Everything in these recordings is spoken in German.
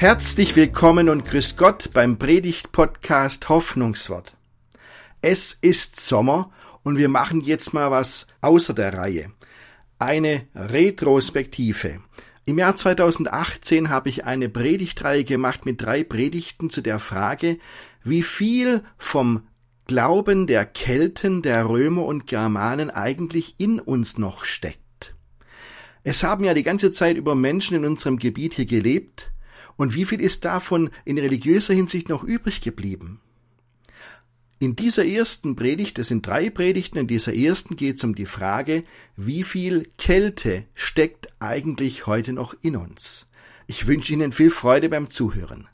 Herzlich willkommen und grüß Gott beim Predigt-Podcast Hoffnungswort. Es ist Sommer und wir machen jetzt mal was außer der Reihe. Eine Retrospektive. Im Jahr 2018 habe ich eine Predigtreihe gemacht mit drei Predigten zu der Frage, wie viel vom Glauben der Kelten, der Römer und Germanen eigentlich in uns noch steckt. Es haben ja die ganze Zeit über Menschen in unserem Gebiet hier gelebt, und wie viel ist davon in religiöser Hinsicht noch übrig geblieben? In dieser ersten Predigt, es sind drei Predigten, in dieser ersten geht es um die Frage, wie viel Kälte steckt eigentlich heute noch in uns? Ich wünsche Ihnen viel Freude beim Zuhören.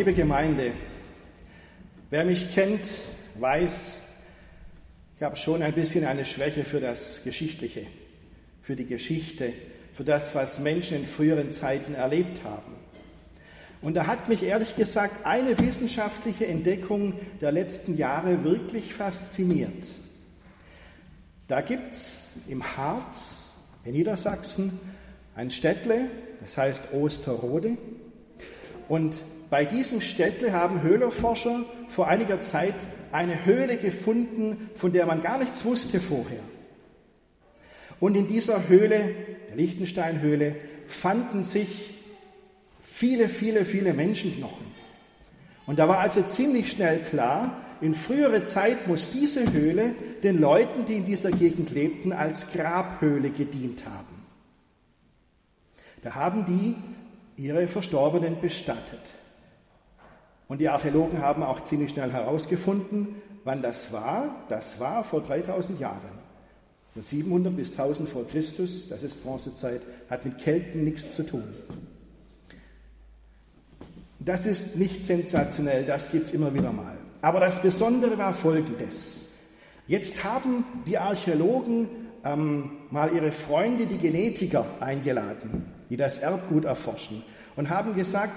Liebe Gemeinde, wer mich kennt, weiß, ich habe schon ein bisschen eine Schwäche für das Geschichtliche, für die Geschichte, für das, was Menschen in früheren Zeiten erlebt haben. Und da hat mich ehrlich gesagt eine wissenschaftliche Entdeckung der letzten Jahre wirklich fasziniert. Da gibt es im Harz, in Niedersachsen, ein Städtle, das heißt Osterode. Und bei diesem Städtle haben Höhlerforscher vor einiger Zeit eine Höhle gefunden, von der man gar nichts wusste vorher. Und in dieser Höhle, der Lichtensteinhöhle, fanden sich viele, viele, viele Menschenknochen. Und da war also ziemlich schnell klar, in frühere Zeit muss diese Höhle den Leuten, die in dieser Gegend lebten, als Grabhöhle gedient haben. Da haben die ihre Verstorbenen bestattet. Und die Archäologen haben auch ziemlich schnell herausgefunden, wann das war. Das war vor 3000 Jahren. Von 700 bis 1000 vor Christus, das ist Bronzezeit, hat mit Kelten nichts zu tun. Das ist nicht sensationell, das gibt es immer wieder mal. Aber das Besondere war folgendes. Jetzt haben die Archäologen ähm, mal ihre Freunde, die Genetiker, eingeladen, die das Erbgut erforschen, und haben gesagt,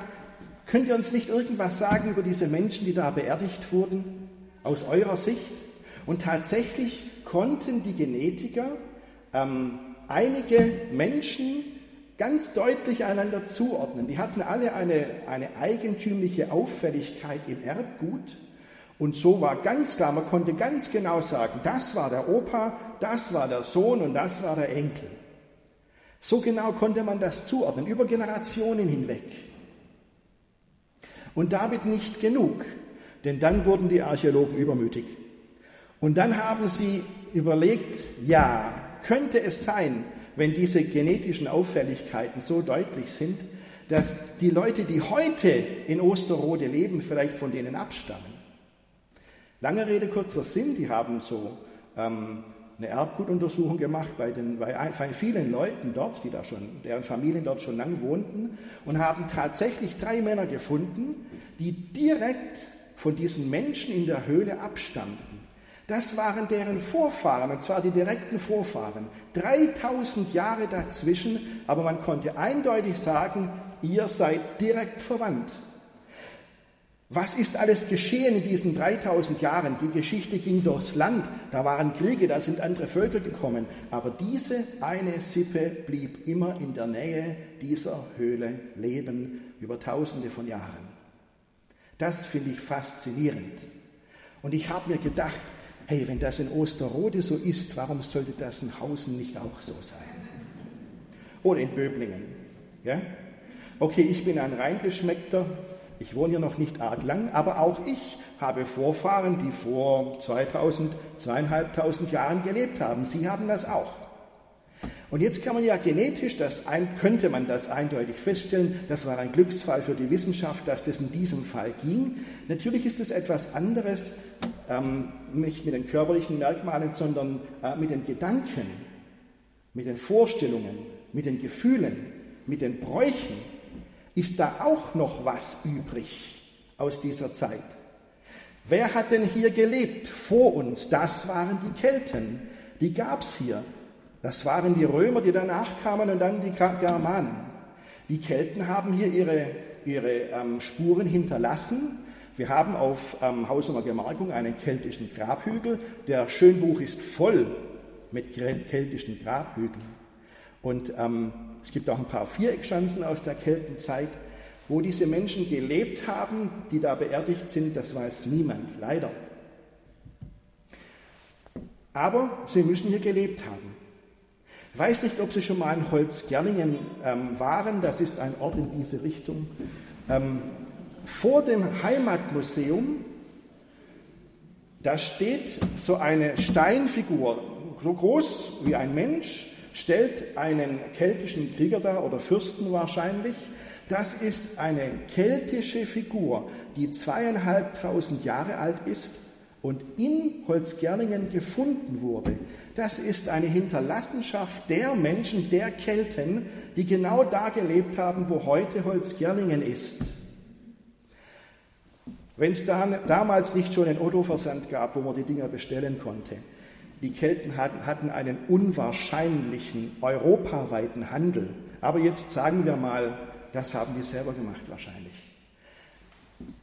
Könnt ihr uns nicht irgendwas sagen über diese Menschen, die da beerdigt wurden, aus eurer Sicht? Und tatsächlich konnten die Genetiker ähm, einige Menschen ganz deutlich einander zuordnen. Die hatten alle eine, eine eigentümliche Auffälligkeit im Erbgut. Und so war ganz klar, man konnte ganz genau sagen, das war der Opa, das war der Sohn und das war der Enkel. So genau konnte man das zuordnen, über Generationen hinweg. Und damit nicht genug, denn dann wurden die Archäologen übermütig. Und dann haben sie überlegt, ja, könnte es sein, wenn diese genetischen Auffälligkeiten so deutlich sind, dass die Leute, die heute in Osterode leben, vielleicht von denen abstammen. Lange Rede, kurzer Sinn, die haben so ähm, eine Erbgutuntersuchung gemacht bei, den, bei vielen Leuten dort, die da schon, deren Familien dort schon lang wohnten, und haben tatsächlich drei Männer gefunden, die direkt von diesen Menschen in der Höhle abstammten. Das waren deren Vorfahren, und zwar die direkten Vorfahren. 3000 Jahre dazwischen, aber man konnte eindeutig sagen, ihr seid direkt verwandt. Was ist alles geschehen in diesen 3000 Jahren? Die Geschichte ging durchs Land, da waren Kriege, da sind andere Völker gekommen, aber diese eine Sippe blieb immer in der Nähe dieser Höhle leben über tausende von Jahren. Das finde ich faszinierend. Und ich habe mir gedacht, hey, wenn das in Osterode so ist, warum sollte das in Hausen nicht auch so sein? Oder in Böblingen. Ja? Okay, ich bin ein reingeschmeckter ich wohne hier noch nicht arg lang, aber auch ich habe Vorfahren, die vor 2000, zweieinhalbtausend Jahren gelebt haben. Sie haben das auch. Und jetzt kann man ja genetisch, das ein, könnte man das eindeutig feststellen, das war ein Glücksfall für die Wissenschaft, dass das in diesem Fall ging. Natürlich ist es etwas anderes, ähm, nicht mit den körperlichen Merkmalen, sondern äh, mit den Gedanken, mit den Vorstellungen, mit den Gefühlen, mit den Bräuchen, ist da auch noch was übrig aus dieser Zeit? Wer hat denn hier gelebt vor uns? Das waren die Kelten. Die gab's hier. Das waren die Römer, die danach kamen und dann die Germanen. Die Kelten haben hier ihre ihre ähm, Spuren hinterlassen. Wir haben auf ähm, Hausumer Gemarkung einen keltischen Grabhügel. Der Schönbuch ist voll mit keltischen Grabhügeln. Und ähm, es gibt auch ein paar Viereckschanzen aus der Keltenzeit, wo diese Menschen gelebt haben, die da beerdigt sind. Das weiß niemand, leider. Aber sie müssen hier gelebt haben. Ich weiß nicht, ob Sie schon mal in Holzgerlingen ähm, waren. Das ist ein Ort in diese Richtung. Ähm, vor dem Heimatmuseum, da steht so eine Steinfigur, so groß wie ein Mensch, stellt einen keltischen Krieger dar oder Fürsten wahrscheinlich. Das ist eine keltische Figur, die zweieinhalbtausend Jahre alt ist und in Holzgerlingen gefunden wurde, das ist eine Hinterlassenschaft der Menschen, der Kelten, die genau da gelebt haben, wo heute Holzgerlingen ist. Wenn es da, damals nicht schon einen Otto-Versand gab, wo man die Dinger bestellen konnte, die Kelten hatten, einen unwahrscheinlichen europaweiten Handel. Aber jetzt sagen wir mal, das haben die selber gemacht wahrscheinlich.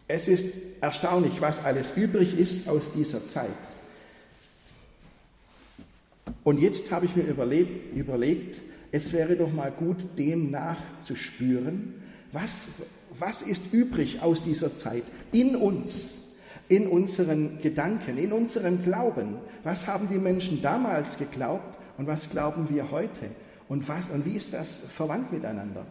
Es ist erstaunlich, was alles übrig ist aus dieser Zeit. Und jetzt habe ich mir überlebt, überlegt, es wäre doch mal gut, dem nachzuspüren, was, was ist übrig aus dieser Zeit in uns, in unseren Gedanken, in unserem Glauben. Was haben die Menschen damals geglaubt und was glauben wir heute? Und was und wie ist das verwandt miteinander?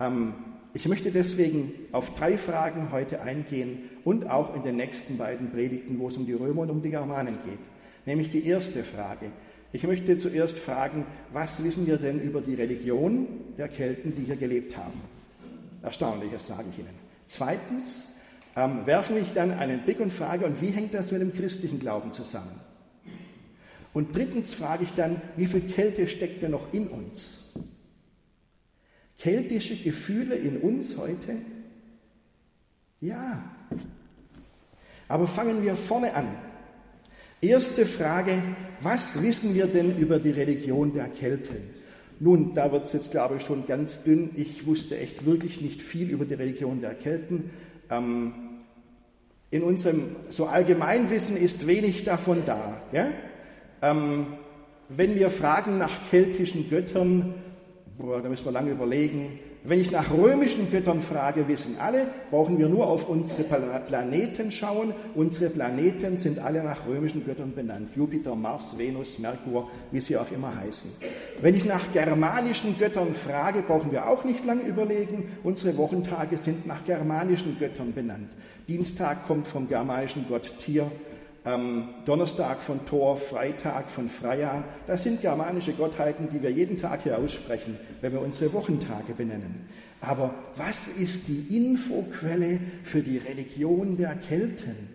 Ähm, ich möchte deswegen auf drei Fragen heute eingehen und auch in den nächsten beiden Predigten, wo es um die Römer und um die Germanen geht. Nämlich die erste Frage. Ich möchte zuerst fragen, was wissen wir denn über die Religion der Kelten, die hier gelebt haben? Erstaunliches sage ich Ihnen. Zweitens ähm, werfe ich dann einen Blick und frage, und wie hängt das mit dem christlichen Glauben zusammen? Und drittens frage ich dann, wie viel Kälte steckt denn noch in uns? Keltische Gefühle in uns heute? Ja. Aber fangen wir vorne an. Erste Frage, was wissen wir denn über die Religion der Kelten? Nun, da wird es jetzt, glaube ich, schon ganz dünn. Ich wusste echt wirklich nicht viel über die Religion der Kelten. Ähm, in unserem so Allgemeinwissen ist wenig davon da. Ähm, wenn wir fragen nach keltischen Göttern, boah, da müssen wir lange überlegen. Wenn ich nach römischen Göttern frage, wissen alle, brauchen wir nur auf unsere Planeten schauen. Unsere Planeten sind alle nach römischen Göttern benannt. Jupiter, Mars, Venus, Merkur, wie sie auch immer heißen. Wenn ich nach germanischen Göttern frage, brauchen wir auch nicht lange überlegen. Unsere Wochentage sind nach germanischen Göttern benannt. Dienstag kommt vom germanischen Gott Tier. Ähm, Donnerstag von Thor, Freitag von Freya. Das sind germanische Gottheiten, die wir jeden Tag hier aussprechen, wenn wir unsere Wochentage benennen. Aber was ist die Infoquelle für die Religion der Kelten?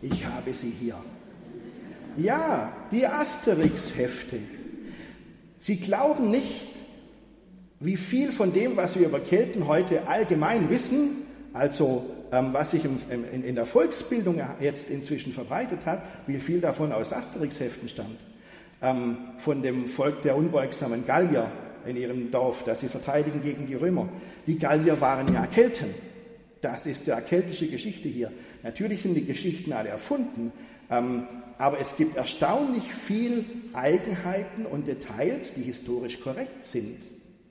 Ich habe sie hier. Ja, die Asterix-Hefte. Sie glauben nicht, wie viel von dem, was wir über Kelten heute allgemein wissen, also ähm, was sich im, im, in der Volksbildung jetzt inzwischen verbreitet hat, wie viel davon aus Asterix-Heften stammt. Ähm, von dem Volk der unbeugsamen Gallier in ihrem Dorf, das sie verteidigen gegen die Römer. Die Gallier waren ja Kelten. Das ist ja keltische Geschichte hier. Natürlich sind die Geschichten alle erfunden, ähm, aber es gibt erstaunlich viel Eigenheiten und Details, die historisch korrekt sind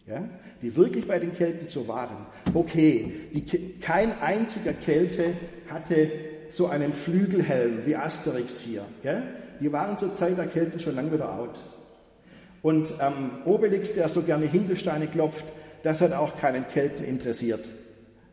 ja, die wirklich bei den Kelten so waren. Okay, die, kein einziger Kelte hatte so einen Flügelhelm wie Asterix hier. Ja? Die waren zur Zeit der Kelten schon lange wieder out. Und ähm, Obelix, der so gerne Hinkelsteine klopft, das hat auch keinen Kelten interessiert.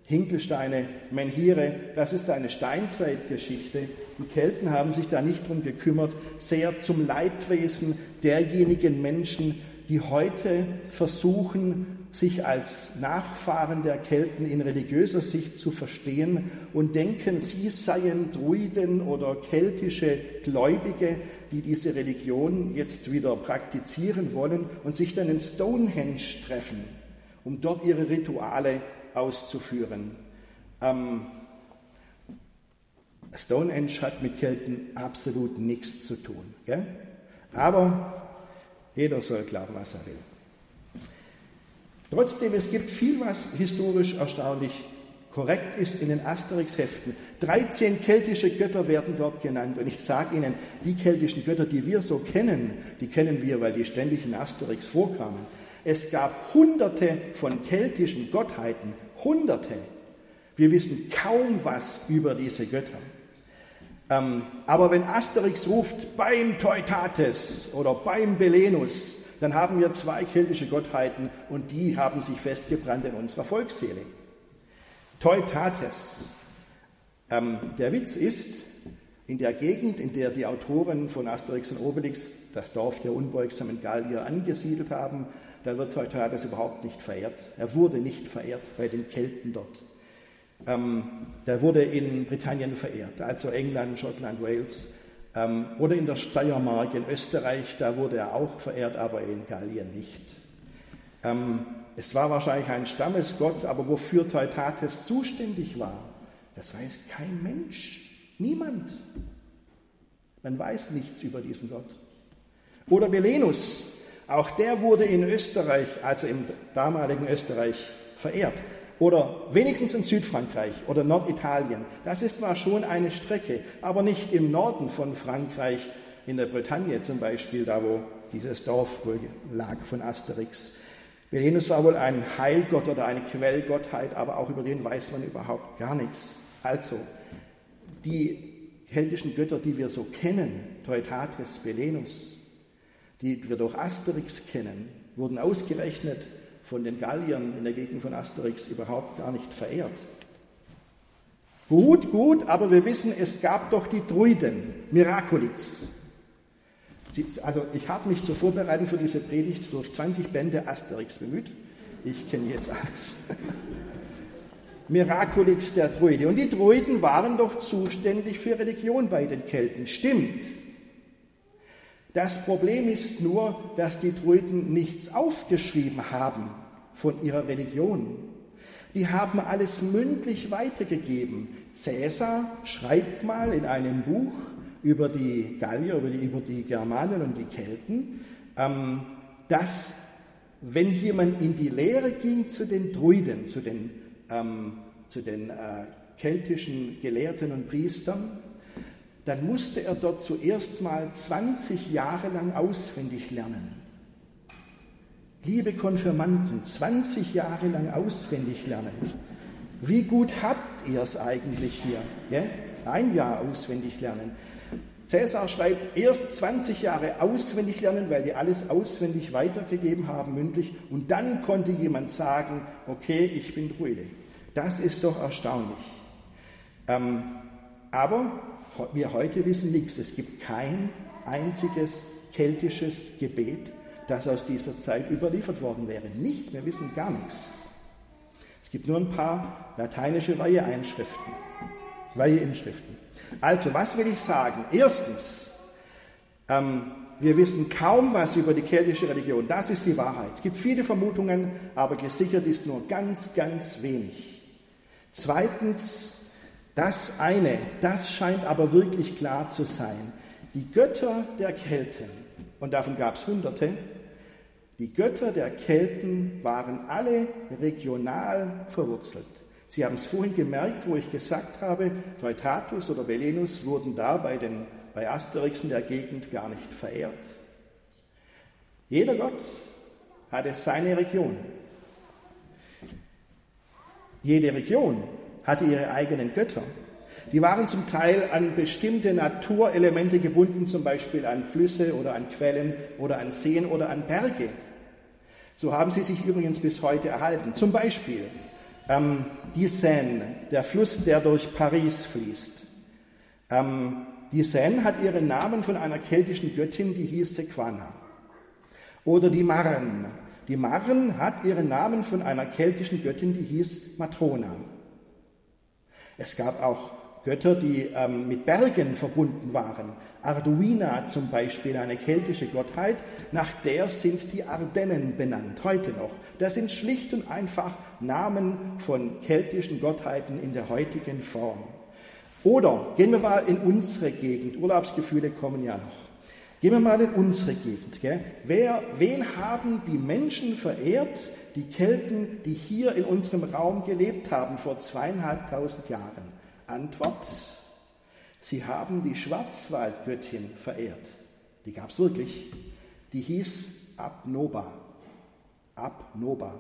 Hinkelsteine, Menhire, das ist eine Steinzeitgeschichte. Die Kelten haben sich da nicht drum gekümmert, sehr zum Leidwesen derjenigen Menschen, die heute versuchen, sich als Nachfahren der Kelten in religiöser Sicht zu verstehen und denken, sie seien Druiden oder keltische Gläubige, die diese Religion jetzt wieder praktizieren wollen und sich dann in Stonehenge treffen, um dort ihre Rituale auszuführen. Ähm, Stonehenge hat mit Kelten absolut nichts zu tun. Gell? Aber jeder soll glauben, was er will. Trotzdem, es gibt viel, was historisch erstaunlich korrekt ist in den Asterix-Heften. 13 keltische Götter werden dort genannt. Und ich sage Ihnen, die keltischen Götter, die wir so kennen, die kennen wir, weil die ständig in Asterix vorkamen. Es gab hunderte von keltischen Gottheiten, hunderte. Wir wissen kaum was über diese Götter. Ähm, aber wenn Asterix ruft beim Teutates oder beim Belenus, dann haben wir zwei keltische Gottheiten und die haben sich festgebrannt in unserer Volksseele. Teutates. Ähm, der Witz ist, in der Gegend, in der die Autoren von Asterix und Obelix das Dorf der unbeugsamen Gallier angesiedelt haben, da wird Teutates überhaupt nicht verehrt. Er wurde nicht verehrt bei den Kelten dort. Ähm, der wurde in Britannien verehrt, also England, Schottland, Wales. Ähm, oder in der Steiermark in Österreich, da wurde er auch verehrt, aber in Gallien nicht. Ähm, es war wahrscheinlich ein Stammesgott, aber wofür Teutates zuständig war, das weiß kein Mensch, niemand. Man weiß nichts über diesen Gott. Oder Belenus, auch der wurde in Österreich, also im damaligen Österreich, verehrt. Oder wenigstens in Südfrankreich oder Norditalien. Das ist zwar schon eine Strecke, aber nicht im Norden von Frankreich, in der Bretagne zum Beispiel, da wo dieses Dorf lag von Asterix. Belenus war wohl ein Heilgott oder eine Quellgottheit, aber auch über den weiß man überhaupt gar nichts. Also, die keltischen Götter, die wir so kennen, Teutates, Belenus, die wir durch Asterix kennen, wurden ausgerechnet von den Galliern in der Gegend von Asterix überhaupt gar nicht verehrt. Gut, gut, aber wir wissen, es gab doch die Druiden, Miraculix. Also ich habe mich zur Vorbereitung für diese Predigt durch 20 Bände Asterix bemüht. Ich kenne jetzt alles. Miraculix der Druide. Und die Druiden waren doch zuständig für Religion bei den Kelten. Stimmt. Das Problem ist nur, dass die Druiden nichts aufgeschrieben haben von ihrer Religion. Die haben alles mündlich weitergegeben. Cäsar schreibt mal in einem Buch über die Gallier, über die, über die Germanen und die Kelten, ähm, dass wenn jemand in die Lehre ging zu den Druiden, zu den, ähm, zu den äh, keltischen Gelehrten und Priestern, dann musste er dort zuerst mal 20 Jahre lang auswendig lernen. Liebe Konfirmanden, 20 Jahre lang auswendig lernen. Wie gut habt ihr es eigentlich hier? Ja? Ein Jahr auswendig lernen. Cäsar schreibt, erst 20 Jahre auswendig lernen, weil die alles auswendig weitergegeben haben, mündlich, und dann konnte jemand sagen, okay, ich bin Druide. Das ist doch erstaunlich. Ähm, aber wir heute wissen nichts. Es gibt kein einziges keltisches Gebet, das aus dieser Zeit überliefert worden wäre. Nichts, wir wissen gar nichts. Es gibt nur ein paar lateinische Weiheeinschriften, Weiheinschriften. Also, was will ich sagen? Erstens, ähm, wir wissen kaum was über die keltische Religion. Das ist die Wahrheit. Es gibt viele Vermutungen, aber gesichert ist nur ganz, ganz wenig. Zweitens, das eine, das scheint aber wirklich klar zu sein. Die Götter der Kelten, und davon gab es Hunderte, die Götter der Kelten waren alle regional verwurzelt. Sie haben es vorhin gemerkt, wo ich gesagt habe, Teutatus oder Belenus wurden da bei, den, bei Asterix der Gegend gar nicht verehrt. Jeder Gott hatte seine Region. Jede Region hatte ihre eigenen Götter. Die waren zum Teil an bestimmte Naturelemente gebunden, zum Beispiel an Flüsse oder an Quellen oder an Seen oder an Berge. So haben sie sich übrigens bis heute erhalten. Zum Beispiel ähm, die Seine, der Fluss, der durch Paris fließt. Ähm, die Seine hat ihren Namen von einer keltischen Göttin, die hieß Sequana. Oder die Marne. Die Marne hat ihren Namen von einer keltischen Göttin, die hieß Matrona. Es gab auch Götter, die ähm, mit Bergen verbunden waren. Arduina zum Beispiel, eine keltische Gottheit, nach der sind die Ardennen benannt, heute noch. Das sind schlicht und einfach Namen von keltischen Gottheiten in der heutigen Form. Oder gehen wir mal in unsere Gegend, Urlaubsgefühle kommen ja noch. Gehen wir mal in unsere Gegend. Gell? Wer, wen haben die Menschen verehrt, die Kelten, die hier in unserem Raum gelebt haben vor zweieinhalbtausend Jahren? Antwort, sie haben die Schwarzwaldgöttin verehrt. Die gab es wirklich. Die hieß Abnoba. Abnoba.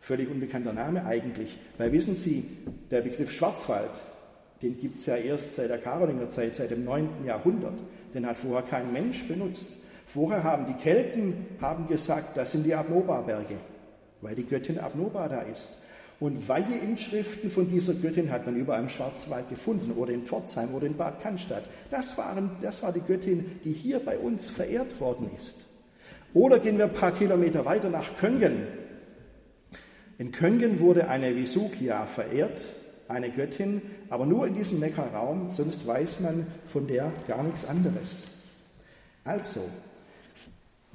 Völlig unbekannter Name eigentlich, weil wissen Sie, der Begriff Schwarzwald, den gibt es ja erst seit der Karolingerzeit, seit dem 9. Jahrhundert. Den hat vorher kein Mensch benutzt. Vorher haben die Kelten haben gesagt, das sind die Abnoba-Berge, weil die Göttin Abnoba da ist. Und Weiheinschriften von dieser Göttin hat man überall im Schwarzwald gefunden oder in Pforzheim oder in Bad Cannstatt. Das, waren, das war die Göttin, die hier bei uns verehrt worden ist. Oder gehen wir ein paar Kilometer weiter nach Köngen. In Köngen wurde eine Visukia verehrt, eine Göttin, aber nur in diesem Neckarraum, sonst weiß man von der gar nichts anderes. Also,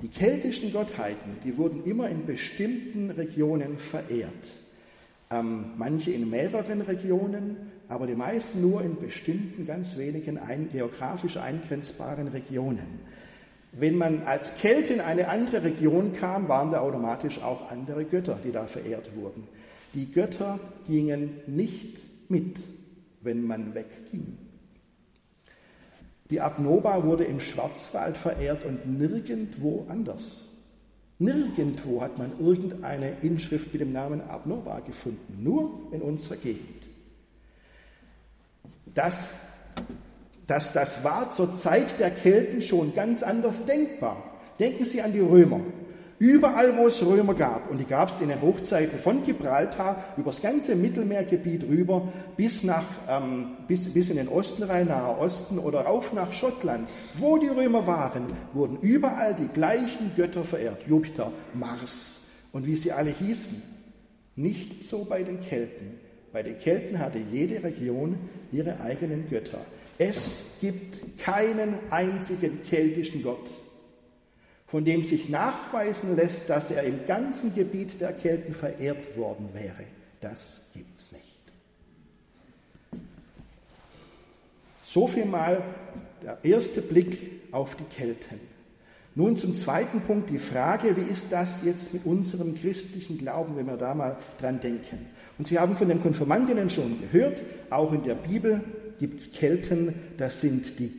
die keltischen Gottheiten, die wurden immer in bestimmten Regionen verehrt. Ähm, manche in mehreren Regionen, aber die meisten nur in bestimmten, ganz wenigen ein, geografisch eingrenzbaren Regionen. Wenn man als Kelt in eine andere Region kam, waren da automatisch auch andere Götter, die da verehrt wurden. Die Götter gingen nicht mit, wenn man wegging. Die Abnoba wurde im Schwarzwald verehrt und nirgendwo anders. Nirgendwo hat man irgendeine Inschrift mit dem Namen Abnoba gefunden, nur in unserer Gegend. Das dass das war zur Zeit der Kelten schon ganz anders denkbar. Denken Sie an die Römer. Überall, wo es Römer gab, und die gab es in den Hochzeiten von Gibraltar über das ganze Mittelmeergebiet rüber bis, nach, ähm, bis, bis in den Osten rein, Nahe Osten oder rauf nach Schottland, wo die Römer waren, wurden überall die gleichen Götter verehrt. Jupiter, Mars und wie sie alle hießen. Nicht so bei den Kelten. Bei den Kelten hatte jede Region ihre eigenen Götter. Es gibt keinen einzigen keltischen Gott, von dem sich nachweisen lässt, dass er im ganzen Gebiet der Kelten verehrt worden wäre. Das gibt es nicht. So viel mal der erste Blick auf die Kelten. Nun zum zweiten Punkt die Frage, wie ist das jetzt mit unserem christlichen Glauben, wenn wir da mal dran denken. Und Sie haben von den Konfirmandinnen schon gehört, auch in der Bibel gibt es Kelten, das sind die,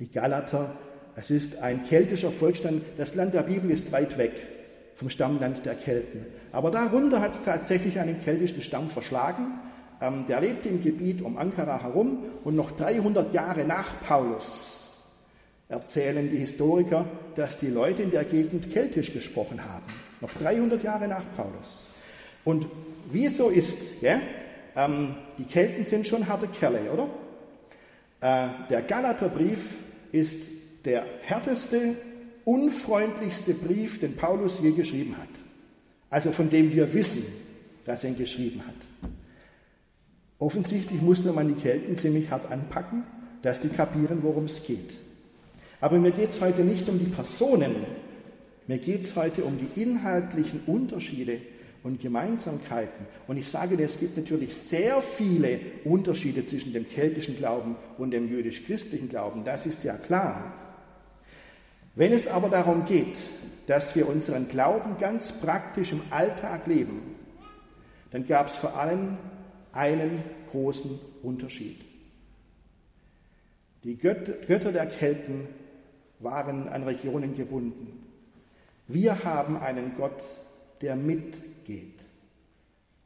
die Galater. Es ist ein keltischer Volksstand. Das Land der Bibel ist weit weg vom Stammland der Kelten. Aber darunter hat es tatsächlich einen keltischen Stamm verschlagen. Ähm, der lebte im Gebiet um Ankara herum und noch 300 Jahre nach Paulus erzählen die Historiker, dass die Leute in der Gegend keltisch gesprochen haben. Noch 300 Jahre nach Paulus. Und wie es so ist, ja, ähm, die Kelten sind schon harte Kerle, oder? Äh, der Galaterbrief ist der härteste, unfreundlichste Brief, den Paulus je geschrieben hat. Also von dem wir wissen, dass er ihn geschrieben hat. Offensichtlich musste man die Kelten ziemlich hart anpacken, dass die kapieren, worum es geht. Aber mir geht es heute nicht um die Personen, mir geht es heute um die inhaltlichen Unterschiede und Gemeinsamkeiten. Und ich sage dir, es gibt natürlich sehr viele Unterschiede zwischen dem keltischen Glauben und dem jüdisch-christlichen Glauben. Das ist ja klar. Wenn es aber darum geht, dass wir unseren Glauben ganz praktisch im Alltag leben, dann gab es vor allem einen großen Unterschied. Die Götter der Kelten waren an Regionen gebunden. Wir haben einen Gott, der mitgeht.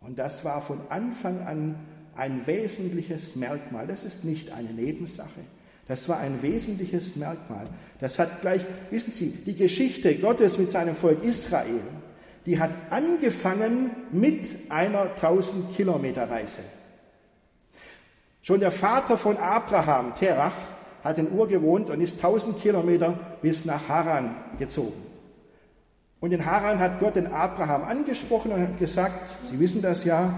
Und das war von Anfang an ein wesentliches Merkmal. Das ist nicht eine Nebensache. Das war ein wesentliches Merkmal. Das hat gleich, wissen Sie, die Geschichte Gottes mit seinem Volk Israel, die hat angefangen mit einer 1000 Kilometer Reise. Schon der Vater von Abraham, Terach, hat in Ur gewohnt und ist 1000 Kilometer bis nach Haran gezogen. Und in Haran hat Gott den Abraham angesprochen und hat gesagt, Sie wissen das ja,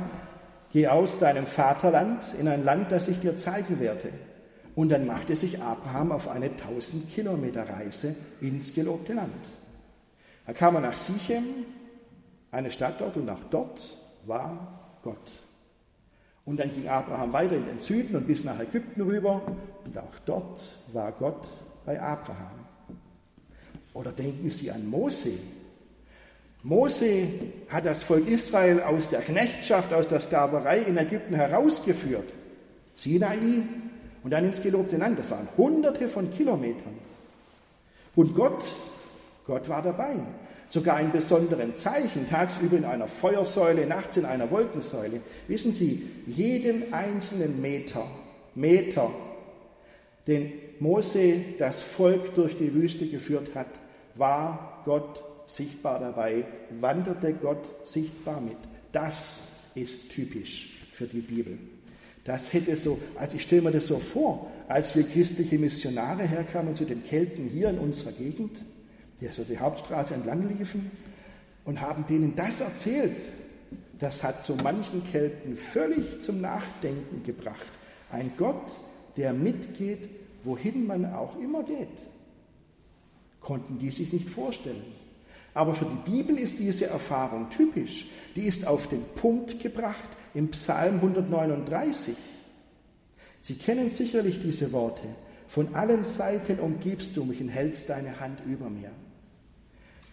geh aus deinem Vaterland in ein Land, das ich dir zeigen werde. Und dann machte sich Abraham auf eine 1000 Kilometer Reise ins gelobte Land. Da kam er nach Sichem, eine Stadt dort, und auch dort war Gott. Und dann ging Abraham weiter in den Süden und bis nach Ägypten rüber, und auch dort war Gott bei Abraham. Oder denken Sie an Mose. Mose hat das Volk Israel aus der Knechtschaft, aus der Sklaverei in Ägypten herausgeführt. Sinai und dann ins gelobte Land. Das waren hunderte von Kilometern. Und Gott, Gott war dabei. Sogar in besonderen Zeichen, tagsüber in einer Feuersäule, nachts in einer Wolkensäule. Wissen Sie, jeden einzelnen Meter, Meter, den Mose das Volk durch die Wüste geführt hat, war Gott sichtbar dabei, wanderte Gott sichtbar mit. Das ist typisch für die Bibel. Das hätte so, also ich stelle mir das so vor, als wir christliche Missionare herkamen zu den Kelten hier in unserer Gegend, die so die Hauptstraße entlang liefen und haben denen das erzählt. Das hat so manchen Kelten völlig zum Nachdenken gebracht. Ein Gott, der mitgeht, wohin man auch immer geht konnten die sich nicht vorstellen. Aber für die Bibel ist diese Erfahrung typisch. Die ist auf den Punkt gebracht im Psalm 139. Sie kennen sicherlich diese Worte. Von allen Seiten umgibst du mich und hältst deine Hand über mir.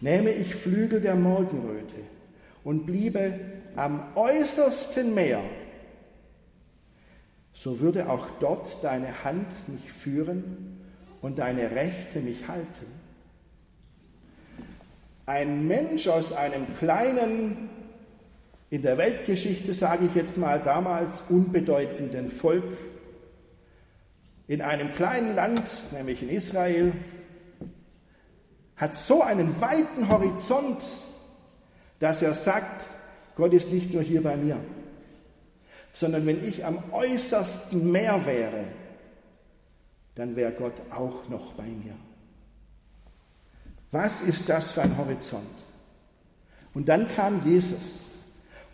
Nähme ich Flügel der Morgenröte und bliebe am äußersten Meer, so würde auch dort deine Hand mich führen und deine Rechte mich halten. Ein Mensch aus einem kleinen, in der Weltgeschichte sage ich jetzt mal damals unbedeutenden Volk, in einem kleinen Land, nämlich in Israel, hat so einen weiten Horizont, dass er sagt, Gott ist nicht nur hier bei mir, sondern wenn ich am äußersten Meer wäre, dann wäre Gott auch noch bei mir. Was ist das für ein Horizont? Und dann kam Jesus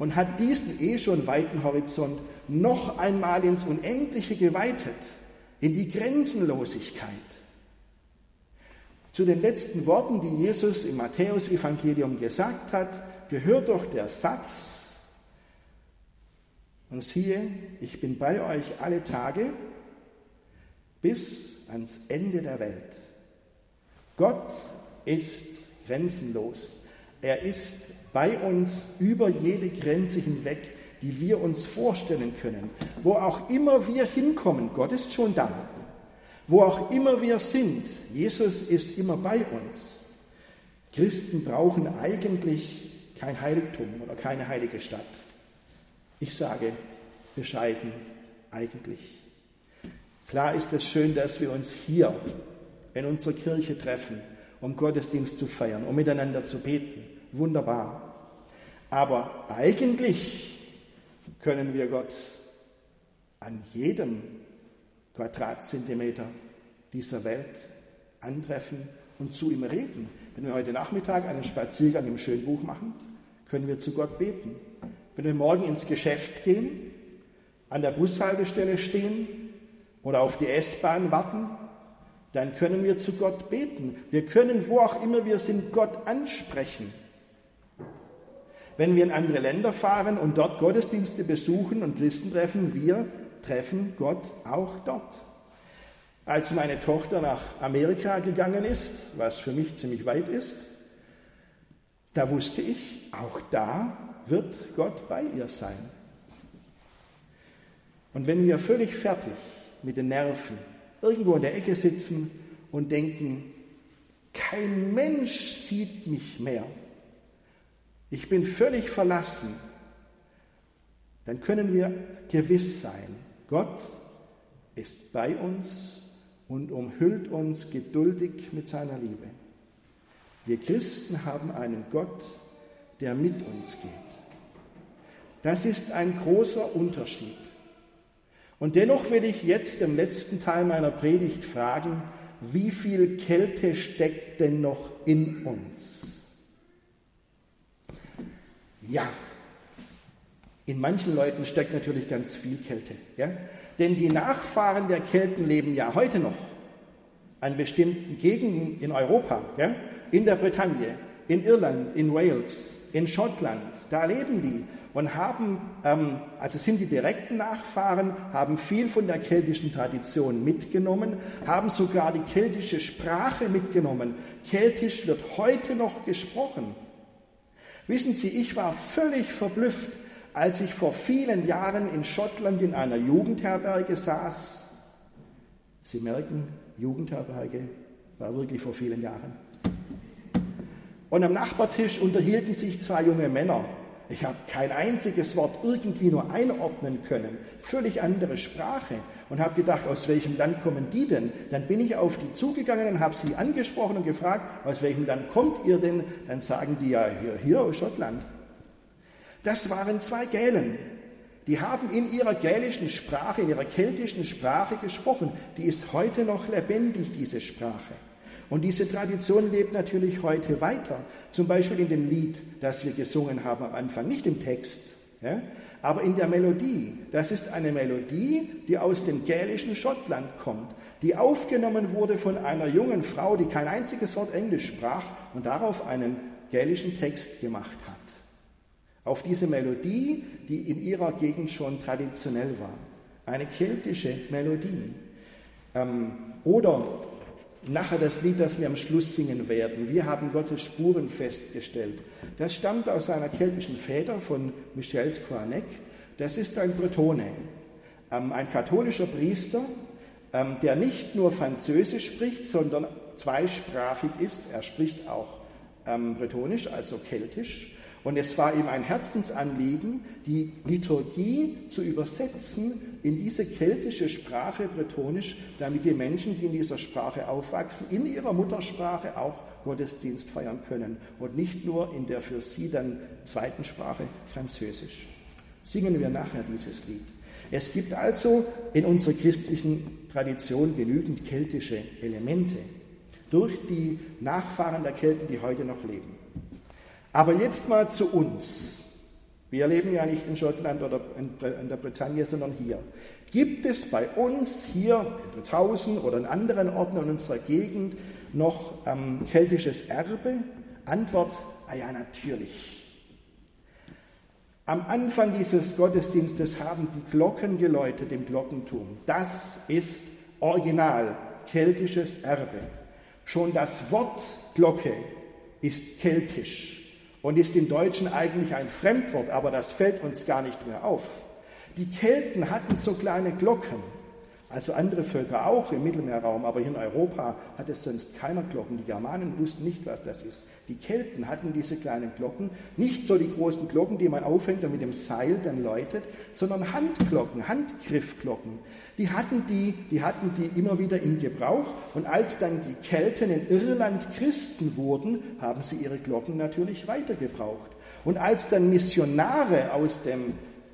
und hat diesen eh schon weiten Horizont noch einmal ins Unendliche geweitet, in die Grenzenlosigkeit. Zu den letzten Worten, die Jesus im Matthäusevangelium gesagt hat, gehört doch der Satz, und siehe, ich bin bei euch alle Tage bis ans Ende der Welt. Gott ist grenzenlos. Er ist bei uns über jede Grenze hinweg, die wir uns vorstellen können. Wo auch immer wir hinkommen, Gott ist schon da. Wo auch immer wir sind, Jesus ist immer bei uns. Christen brauchen eigentlich kein Heiligtum oder keine heilige Stadt. Ich sage bescheiden eigentlich. Klar ist es schön, dass wir uns hier in unserer Kirche treffen um Gottesdienst zu feiern, um miteinander zu beten. Wunderbar. Aber eigentlich können wir Gott an jedem Quadratzentimeter dieser Welt antreffen und zu ihm reden. Wenn wir heute Nachmittag einen Spaziergang im Schönbuch machen, können wir zu Gott beten. Wenn wir morgen ins Geschäft gehen, an der Bushaltestelle stehen oder auf die S-Bahn warten, dann können wir zu Gott beten. Wir können, wo auch immer wir sind, Gott ansprechen. Wenn wir in andere Länder fahren und dort Gottesdienste besuchen und Christen treffen, wir treffen Gott auch dort. Als meine Tochter nach Amerika gegangen ist, was für mich ziemlich weit ist, da wusste ich, auch da wird Gott bei ihr sein. Und wenn wir völlig fertig mit den Nerven irgendwo in der Ecke sitzen und denken, kein Mensch sieht mich mehr. Ich bin völlig verlassen. Dann können wir gewiss sein, Gott ist bei uns und umhüllt uns geduldig mit seiner Liebe. Wir Christen haben einen Gott, der mit uns geht. Das ist ein großer Unterschied. Und dennoch will ich jetzt im letzten Teil meiner Predigt fragen, wie viel Kälte steckt denn noch in uns? Ja, in manchen Leuten steckt natürlich ganz viel Kälte. Ja? Denn die Nachfahren der Kelten leben ja heute noch an bestimmten Gegenden in Europa, ja? in der Bretagne, in Irland, in Wales, in Schottland. Da leben die und haben, ähm, also sind die direkten Nachfahren, haben viel von der keltischen Tradition mitgenommen, haben sogar die keltische Sprache mitgenommen. Keltisch wird heute noch gesprochen. Wissen Sie, ich war völlig verblüfft, als ich vor vielen Jahren in Schottland in einer Jugendherberge saß. Sie merken, Jugendherberge war wirklich vor vielen Jahren. Und am Nachbartisch unterhielten sich zwei junge Männer. Ich habe kein einziges Wort irgendwie nur einordnen können. Völlig andere Sprache. Und habe gedacht, aus welchem Land kommen die denn? Dann bin ich auf die zugegangen und habe sie angesprochen und gefragt, aus welchem Land kommt ihr denn? Dann sagen die ja hier, hier aus Schottland. Das waren zwei Gälen. Die haben in ihrer gälischen Sprache, in ihrer keltischen Sprache gesprochen. Die ist heute noch lebendig, diese Sprache. Und diese Tradition lebt natürlich heute weiter. Zum Beispiel in dem Lied, das wir gesungen haben am Anfang, nicht im Text, ja, aber in der Melodie. Das ist eine Melodie, die aus dem gälischen Schottland kommt, die aufgenommen wurde von einer jungen Frau, die kein einziges Wort Englisch sprach und darauf einen gälischen Text gemacht hat. Auf diese Melodie, die in ihrer Gegend schon traditionell war. Eine keltische Melodie. Ähm, oder Nachher das Lied, das wir am Schluss singen werden. Wir haben Gottes Spuren festgestellt. Das stammt aus einer keltischen Väter von Michel Squarneck. Das ist ein Bretone, ähm, ein katholischer Priester, ähm, der nicht nur Französisch spricht, sondern zweisprachig ist. Er spricht auch ähm, Bretonisch, also Keltisch. Und es war ihm ein Herzensanliegen, die Liturgie zu übersetzen in diese keltische Sprache bretonisch, damit die Menschen, die in dieser Sprache aufwachsen, in ihrer Muttersprache auch Gottesdienst feiern können und nicht nur in der für sie dann zweiten Sprache Französisch. Singen wir nachher dieses Lied. Es gibt also in unserer christlichen Tradition genügend keltische Elemente durch die Nachfahren der Kelten, die heute noch leben. Aber jetzt mal zu uns. Wir leben ja nicht in Schottland oder in der Bretagne, sondern hier. Gibt es bei uns hier in Brethausen oder in anderen Orten in unserer Gegend noch ähm, keltisches Erbe? Antwort, ah ja, natürlich. Am Anfang dieses Gottesdienstes haben die Glocken geläutet im Glockenturm. Das ist original keltisches Erbe. Schon das Wort Glocke ist keltisch und ist im Deutschen eigentlich ein Fremdwort, aber das fällt uns gar nicht mehr auf. Die Kelten hatten so kleine Glocken, also andere Völker auch im Mittelmeerraum, aber hier in Europa hat es sonst keiner Glocken. Die Germanen wussten nicht, was das ist. Die Kelten hatten diese kleinen Glocken, nicht so die großen Glocken, die man aufhängt und mit dem Seil dann läutet, sondern Handglocken, Handgriffglocken. Die hatten die, die hatten die immer wieder in Gebrauch und als dann die Kelten in Irland Christen wurden, haben sie ihre Glocken natürlich weitergebraucht. Und als dann Missionare aus dem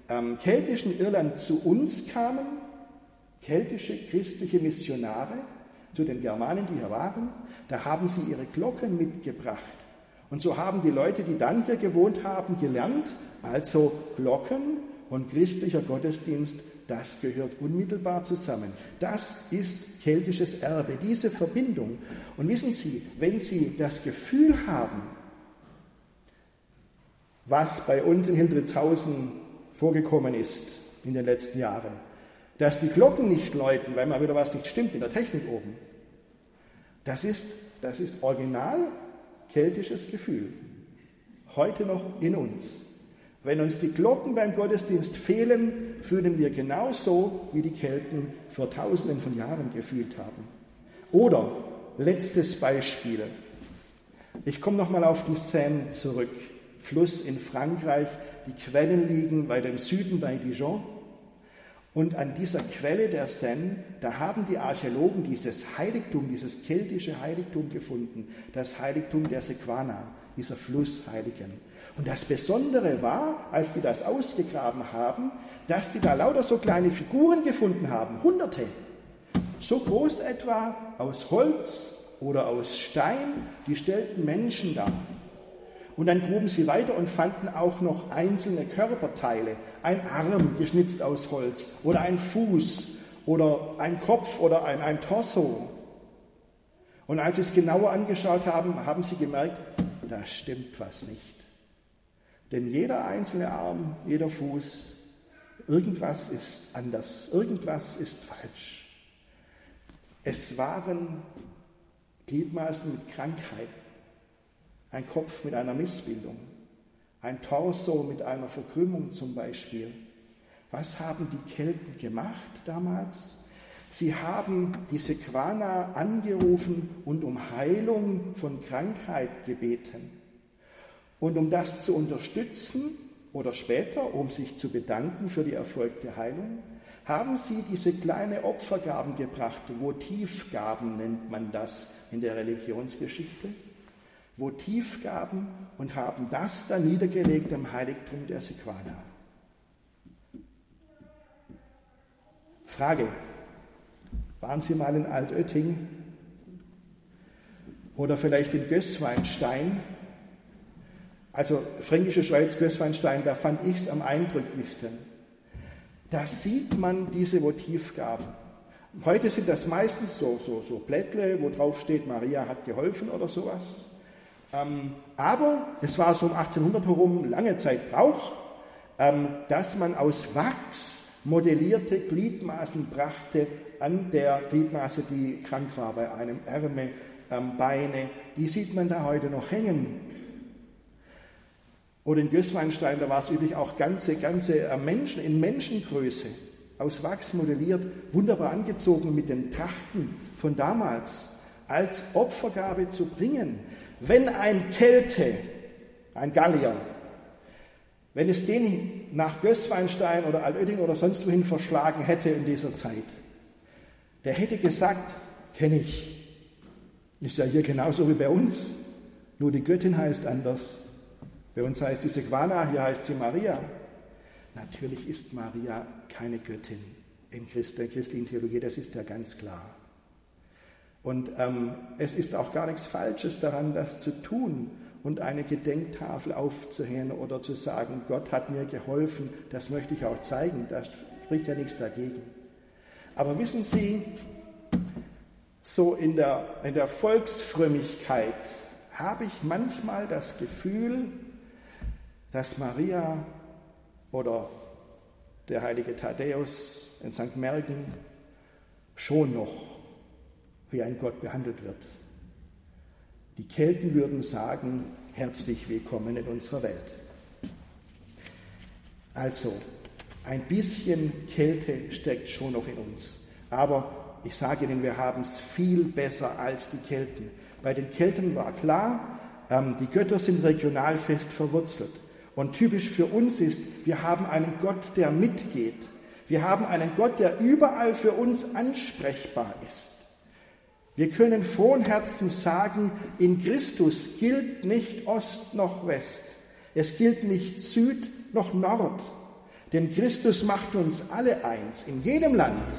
ähm, keltischen Irland zu uns kamen, keltische christliche Missionare zu den Germanen, die hier waren, da haben sie ihre Glocken mitgebracht. Und so haben die Leute, die dann hier gewohnt haben, gelernt, also Glocken und christlicher Gottesdienst, das gehört unmittelbar zusammen. Das ist keltisches Erbe, diese Verbindung. Und wissen Sie, wenn Sie das Gefühl haben, was bei uns in Hildritzhausen vorgekommen ist in den letzten Jahren, dass die Glocken nicht läuten, weil mal wieder was nicht stimmt in der Technik oben. Das ist, das ist original keltisches Gefühl. Heute noch in uns. Wenn uns die Glocken beim Gottesdienst fehlen, fühlen wir genauso, wie die Kelten vor tausenden von Jahren gefühlt haben. Oder letztes Beispiel. Ich komme nochmal auf die Seine zurück. Fluss in Frankreich. Die Quellen liegen weiter im Süden bei Dijon. Und an dieser Quelle der Seine, da haben die Archäologen dieses Heiligtum, dieses keltische Heiligtum gefunden, das Heiligtum der Sequana, dieser Flussheiligen. Und das Besondere war, als die das ausgegraben haben, dass die da lauter so kleine Figuren gefunden haben, Hunderte, so groß etwa aus Holz oder aus Stein, die stellten Menschen dar. Und dann gruben sie weiter und fanden auch noch einzelne Körperteile, ein Arm geschnitzt aus Holz oder ein Fuß oder ein Kopf oder ein, ein Torso. Und als sie es genauer angeschaut haben, haben sie gemerkt, da stimmt was nicht. Denn jeder einzelne Arm, jeder Fuß, irgendwas ist anders, irgendwas ist falsch. Es waren Gliedmaßen mit Krankheiten, ein Kopf mit einer Missbildung, ein Torso mit einer Verkrümmung zum Beispiel. Was haben die Kelten gemacht damals? Sie haben die Sequana angerufen und um Heilung von Krankheit gebeten. Und um das zu unterstützen oder später, um sich zu bedanken für die erfolgte Heilung, haben sie diese kleine Opfergaben gebracht. Votivgaben nennt man das in der Religionsgeschichte. Votivgaben und haben das dann niedergelegt am Heiligtum der Sequana. Frage, waren Sie mal in Altötting oder vielleicht in Gößweinstein? Also Fränkische Schweiz, Gößweinstein, da fand ich es am eindrücklichsten. Da sieht man diese Votivgaben. Heute sind das meistens so, so, so Blättle, wo drauf steht, Maria hat geholfen oder sowas. Ähm, aber es war so um 1800 herum lange Zeit Brauch, ähm, dass man aus Wachs modellierte Gliedmaßen brachte an der Gliedmaße, die krank war bei einem Ärmel, ähm, Beine. Die sieht man da heute noch hängen. Oder in Gößweinstein, da war es üblich auch ganze, ganze äh, Menschen in Menschengröße, aus Wachs modelliert, wunderbar angezogen mit den Trachten von damals, als Opfergabe zu bringen. Wenn ein Kelte, ein Gallier, wenn es den nach Gößweinstein oder Altötting oder sonst wohin verschlagen hätte in dieser Zeit, der hätte gesagt, kenne ich. Ist ja hier genauso wie bei uns. Nur die Göttin heißt anders. Bei uns heißt sie Sequana, hier heißt sie Maria. Natürlich ist Maria keine Göttin in der christlichen Theologie, das ist ja ganz klar. Und ähm, es ist auch gar nichts Falsches daran, das zu tun und eine Gedenktafel aufzuhängen oder zu sagen, Gott hat mir geholfen, das möchte ich auch zeigen, da spricht ja nichts dagegen. Aber wissen Sie, so in der, in der Volksfrömmigkeit habe ich manchmal das Gefühl, dass Maria oder der heilige Thaddäus in St. Mergen schon noch wie ein Gott behandelt wird. Die Kelten würden sagen, herzlich willkommen in unserer Welt. Also, ein bisschen Kälte steckt schon noch in uns. Aber ich sage Ihnen, wir haben es viel besser als die Kelten. Bei den Kelten war klar, ähm, die Götter sind regional fest verwurzelt. Und typisch für uns ist, wir haben einen Gott, der mitgeht. Wir haben einen Gott, der überall für uns ansprechbar ist. Wir können frohen Herzens sagen, in Christus gilt nicht Ost noch West. Es gilt nicht Süd noch Nord. Denn Christus macht uns alle eins, in jedem Land,